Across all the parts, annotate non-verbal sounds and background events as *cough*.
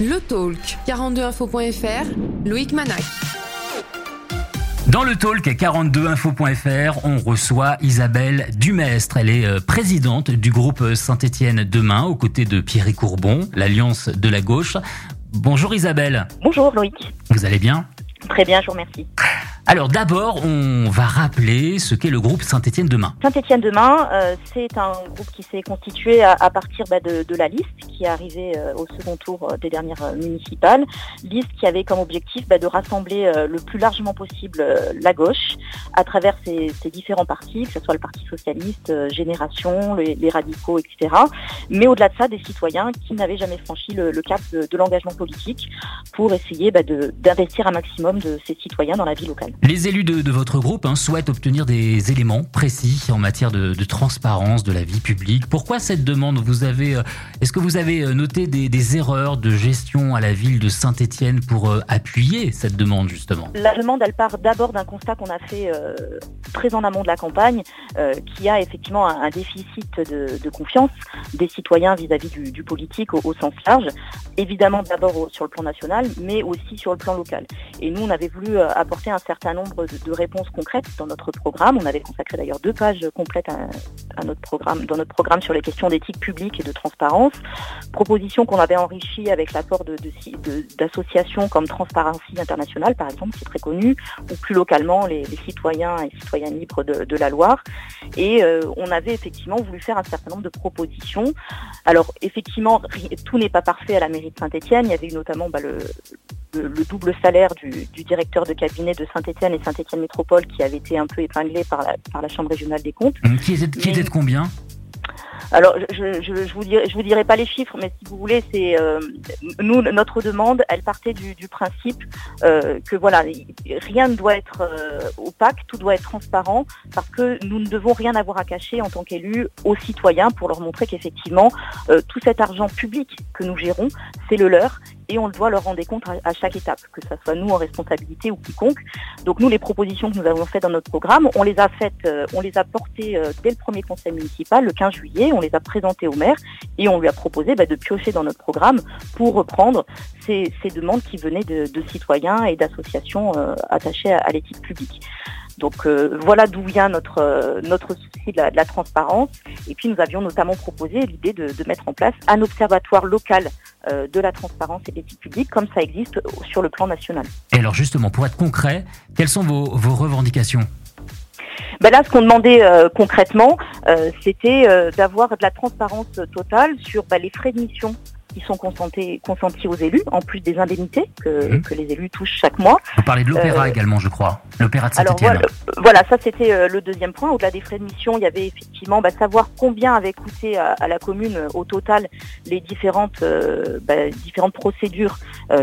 Le Talk, 42info.fr, Loïc Manac. Dans le talk 42info.fr, on reçoit Isabelle Dumestre. Elle est euh, présidente du groupe Saint-Étienne Demain, aux côtés de Pierre Courbon, l'Alliance de la gauche. Bonjour Isabelle. Bonjour Loïc. Vous allez bien? Très bien, je vous remercie. Alors d'abord, on va rappeler ce qu'est le groupe Saint-Étienne Demain. Saint-Étienne Demain, euh, c'est un groupe qui s'est constitué à, partir bah, de, la liste qui est arrivée euh, au second tour euh, des dernières municipales. Liste qui avait comme objectif bah, de rassembler le plus largement possible la gauche à travers ses, différents partis, que ce soit le Parti socialiste, Génération, les, radicaux, etc. Mais au-delà de ça, des citoyens qui n'avaient jamais franchi le, cap de, l'engagement politique pour essayer bah, d'investir un maximum de ces citoyens dans la vie locale. Les élus de, votre groupe hein, souhaitent obtenir des éléments précis en matière de, transparence de la vie publique. Pourquoi cette demande Vous avez, euh, est-ce que vous avez euh, noté des, erreurs de gestion à la ville de Saint-Étienne pour euh, appuyer cette demande justement? La demande, elle part d'abord d'un constat qu'on a fait très en amont de la campagne, qui a effectivement un, déficit de, confiance des citoyens vis-à-vis du, politique au, sens large. Évidemment d'abord sur le plan national, mais aussi sur le plan local. Et nous, on avait voulu apporter un certain nombre de, réponses concrètes dans notre programme. On avait consacré d'ailleurs deux pages complètes à, notre programme, dans notre programme sur les questions d'éthique publique et de transparence. Propositions qu'on avait enrichies avec l'apport d'associations comme Transparency International, par exemple, qui est très connu, ou plus localement les, citoyens et citoyennes libres de, la Loire. Et euh, on avait effectivement voulu faire un certain nombre de propositions. Alors effectivement, tout n'est pas parfait à la mairie de Saint-Etienne. Il y avait eu notamment bah, le, le, double salaire du, directeur de cabinet de Saint-Etienne et Saint-Etienne Métropole qui avait été un peu épinglé par la, par la Chambre régionale des comptes. Qui était, qui était de combien? Alors, je, je, je, vous dirai, je vous dirai pas les chiffres, mais si vous voulez, c'est euh, nous notre demande, elle partait du, du principe euh, que voilà, rien ne doit être euh, opaque, tout doit être transparent, parce que nous ne devons rien avoir à cacher en tant qu'élus aux citoyens pour leur montrer qu'effectivement tout cet argent public que nous gérons, c'est le leur et on doit leur rendre compte à, chaque étape, que ce soit nous en responsabilité ou quiconque. Donc nous, les propositions que nous avons faites dans notre programme, on les a faites, euh, on les a portées euh, dès le premier conseil municipal, le 15 juillet, on les a présentées au maire et on lui a proposé bah, de piocher dans notre programme pour reprendre ces, demandes qui venaient de, citoyens et d'associations euh, attachées à l'éthique publique. Donc euh, voilà d'où vient notre, euh, notre souci de la, transparence. Et puis nous avions notamment proposé l'idée de, mettre en place un observatoire local euh, de la transparence et de l'éthique publique, comme ça existe sur le plan national. Et alors justement, pour être concret, quelles sont vos, revendications? Ben là, ce qu'on demandait concrètement, c'était d'avoir de la transparence totale sur ben, les frais de mission qui sont consentis, consentis aux élus, en plus des indemnités que, mhm. que les élus touchent chaque mois. Vous parlez de l'opéra euh, également, je crois. L'opéra de saint Alors voilà, ça c'était euh, le deuxième point. Au-delà des frais de mission, il y avait effectivement bah, savoir combien avait coûté à, la commune euh, au total les différentes, bah, différentes procédures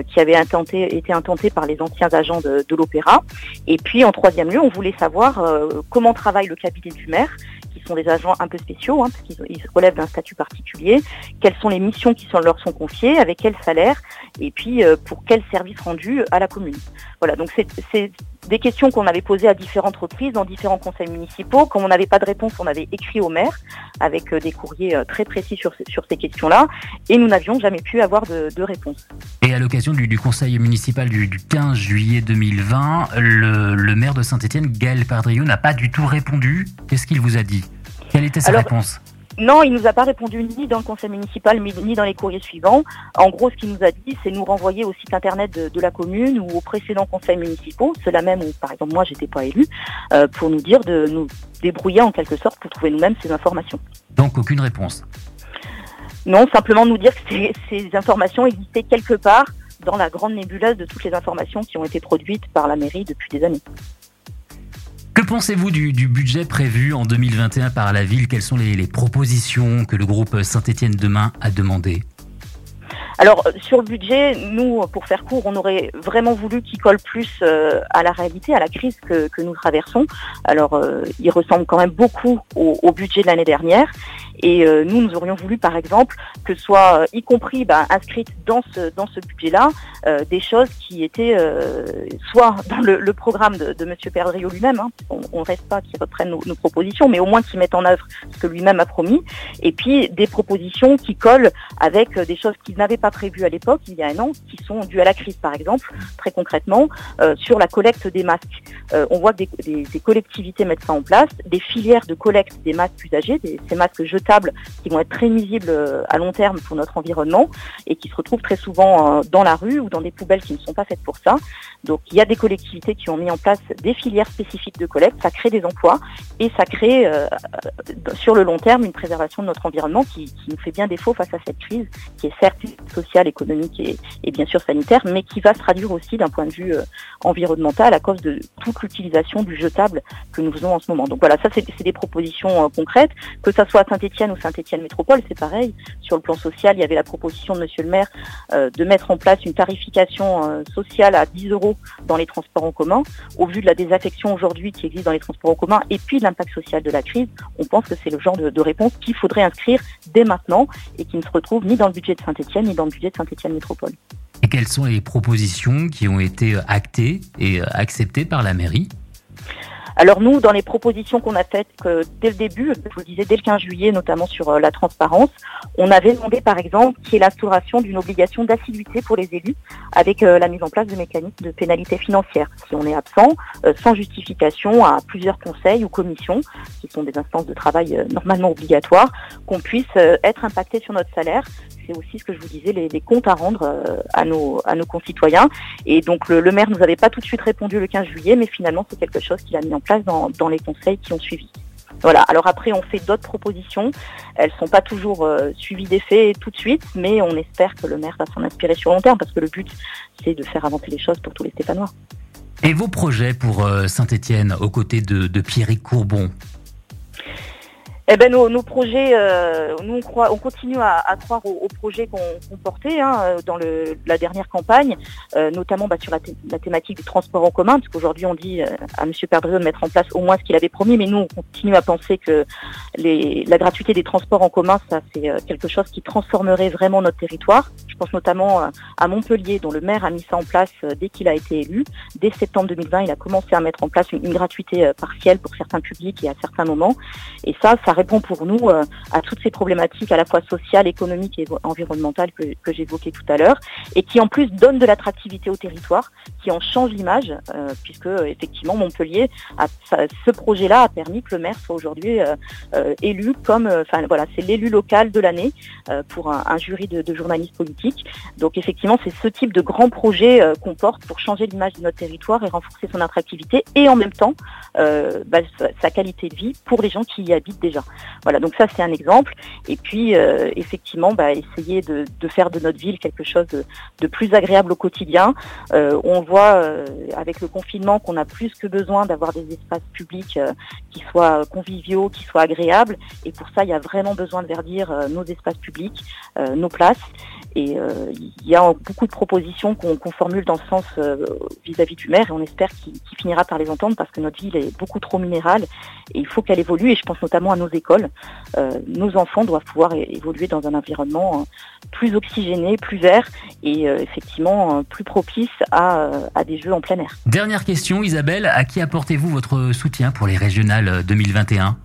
qui avaient intenté, été intentées par les anciens agents de, de l'opéra. Et puis en troisième lieu, on voulait savoir comment travaille le cabinet du maire qui sont des agents un peu spéciaux, hein, parce qu'ils relèvent d'un statut particulier, quelles sont les missions qui leur sont confiées, avec quel salaire, et puis euh, pour quel service rendu à la commune. Voilà, donc c'est des questions qu'on avait posées à différentes reprises dans différents conseils municipaux. Quand on n'avait pas de réponse, on avait écrit au maire avec euh, des courriers euh, très précis sur, sur ces questions-là, et nous n'avions jamais pu avoir de, de réponse. Et à l'occasion du, du, conseil municipal du, du 15 juillet 2020, le, le maire de Saint-Étienne, Gaël Pardriou, n'a pas du tout répondu. Qu'est-ce qu'il vous a dit? Quelle était sa réponse? Non, il nous a pas répondu ni dans le conseil municipal ni dans les courriers suivants. En gros, ce qu'il nous a dit, c'est nous renvoyer au site internet de, la commune ou aux précédents conseils municipaux, ceux-là même où, par exemple, moi, j'étais pas élu, euh, pour nous dire de nous débrouiller en quelque sorte pour trouver nous-mêmes ces informations. Donc, aucune réponse Non, simplement nous dire que ces informations existaient quelque part dans la grande nébuleuse de toutes les informations qui ont été produites par la mairie depuis des années. Que pensez-vous du, budget prévu en 2021 par la ville? Quelles sont les, propositions que le groupe Saint-Étienne Demain a demandées? Alors sur le budget, nous, pour faire court, on aurait vraiment voulu qu'il colle plus euh, à la réalité, à la crise que, nous traversons. Alors euh, il ressemble quand même beaucoup au, budget de l'année dernière. Et nous, nous aurions voulu, par exemple, que soit y compris bah, inscrite dans ce dans ce budget-là des choses qui étaient soit dans le, programme de, Monsieur Perdriau lui-même, hein, on, ne reste pas qu'il reprenne nos, propositions, mais au moins qu'il mette en œuvre ce que lui-même a promis, et puis des propositions qui collent avec des choses qu'il n'avait pas prévues à l'époque, il y a un an, qui sont dues à la crise, par exemple, très concrètement, euh, sur la collecte des masques. Euh, on voit que des, collectivités mettent ça en place, des filières de collecte des masques usagés, ces masques qui vont être très nuisibles euh, à long terme pour notre environnement et qui se retrouvent très souvent dans la rue ou dans des poubelles qui ne sont pas faites pour ça. Donc il y a des collectivités qui ont mis en place des filières spécifiques de collecte, ça crée des emplois et ça crée sur le long terme une préservation de notre environnement qui, nous fait bien défaut face à cette crise, qui est certes sociale, économique et, bien sûr sanitaire, mais qui va se traduire aussi d'un point de vue euh, environnemental à cause de toute l'utilisation du jetable que nous faisons en ce moment. Donc voilà, ça c'est des propositions euh, concrètes, que ça soit à Ou Saint-Etienne Métropole, c'est pareil. Sur le plan social, il y avait la proposition de Monsieur le maire euh, de mettre en place une tarification sociale à 10 euros dans les transports en commun. Au vu de la désaffection aujourd'hui qui existe dans les transports en commun et puis de l'impact social de la crise, on pense que c'est le genre de, de réponse qu'il faudrait inscrire dès maintenant et qui ne se retrouve ni dans le budget de Saint-Etienne ni dans le budget de Saint-Etienne Métropole. Et quelles sont les propositions qui ont été actées et acceptées par la mairie? Alors nous, dans les propositions qu'on a faites dès le début, je vous disais dès le 15 juillet, notamment sur euh, la transparence, on avait demandé par exemple qu'il y ait l'instauration d'une obligation d'assiduité pour les élus avec euh, la mise en place de mécanismes de pénalité financière. Si on est absent, euh, sans justification à plusieurs conseils ou commissions, qui sont des instances de travail normalement obligatoires, qu'on puisse être impacté sur notre salaire c'est aussi ce que je vous disais, les, comptes à rendre euh, à, nos, concitoyens. Et donc le, maire nous avait pas tout de suite répondu le 15 juillet, mais finalement c'est quelque chose qu'il a mis en place dans, les conseils qui ont suivi. Voilà. Alors après, on fait d'autres propositions. Elles sont pas toujours euh, suivies des faits tout de suite, mais on espère que le maire va s'en inspirer sur long terme, parce que le but, c'est de faire avancer les choses pour tous les Stéphanois. Et vos projets pour euh, Saint-Étienne, aux côtés de, de Pierrick Courbon? Eh ben nos, projets, euh, nous on, continue à, croire aux, projets qu'on portait hein, euh, dans la dernière campagne, euh, notamment bah, sur la, thématique du transport en commun, parce qu'aujourd'hui on dit à M. Perdreau de mettre en place au moins ce qu'il avait promis, mais nous on continue à penser que la gratuité des transports en commun, ça c'est quelque chose qui transformerait vraiment notre territoire. Je pense notamment à Montpellier, dont le maire a mis ça en place dès qu'il a été élu. Dès septembre 2020, il a commencé à mettre en place une, une gratuité partielle pour certains publics et à certains moments. Et ça, ça répond pour nous euh, à toutes ces problématiques à la fois sociales, économiques et environnementales que, j'évoquais tout à l'heure, et qui en plus donnent de l'attractivité au territoire, qui en change l'image, euh, puisque effectivement Montpellier, ce projet-là a permis que le maire soit aujourd'hui euh, élu comme, enfin voilà, c'est l'élu local de l'année pour un, jury de, de, journalistes politiques. Donc effectivement, c'est ce type de grand projet qu'on porte pour changer l'image de notre territoire et renforcer son attractivité, et en même temps bah, sa qualité de vie pour les gens qui y habitent déjà. Voilà, donc ça c'est un exemple. Et puis euh, effectivement, bah, essayer de, faire de notre ville quelque chose de, plus agréable au quotidien. Euh, on voit euh, avec le confinement qu'on a plus que besoin d'avoir des espaces publics qui soient conviviaux, qui soient agréables. Et pour ça, il y a vraiment besoin de verdir nos espaces publics, nos places. Et il y a beaucoup de propositions qu'on formule dans ce sens vis-à-vis du maire et on espère qu'il finira par les entendre parce que notre ville est beaucoup trop minérale et il faut qu'elle évolue et je pense notamment à nos écoles. Euh, nos enfants doivent pouvoir évoluer dans un environnement euh, plus oxygéné, plus vert et euh, effectivement plus propice à, à, des jeux en plein air. Dernière question, Isabelle, à qui apportez-vous votre soutien pour les régionales 2021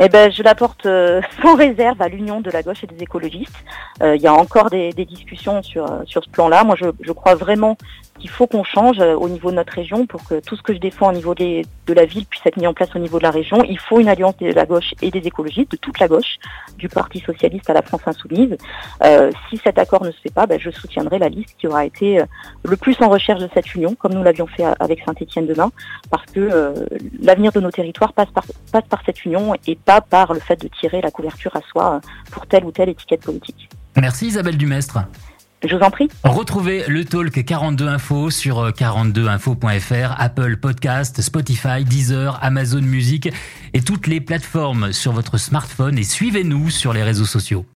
eh ben, je l'apporte *laughs* sans réserve à l'union de la gauche et des écologistes. il y a encore des, des discussions sur, sur ce plan-là. Moi, je, je crois vraiment qu'il faut qu'on change euh, au niveau de notre région pour que tout ce que je défends au niveau de la ville puisse être mis en place au niveau de la région. Il faut une alliance de la gauche et des écologistes, de toute la gauche, du Parti socialiste à la France insoumise. Euh, si cet accord ne se fait pas, ben, je soutiendrai la liste qui aura été euh, le plus en recherche de cette union, comme nous l'avions fait avec Saint-Étienne demain, parce que l'avenir de nos territoires passe par, passe par cette union et pas par le fait de tirer la couverture à soi pour telle ou telle étiquette politique. Merci Isabelle Dumestre. Je vous en prie. Retrouvez le Talk 42 Info sur 42info.fr, Apple Podcast, Spotify, Deezer, Amazon Music et toutes les plateformes sur votre smartphone et suivez-nous sur les réseaux sociaux.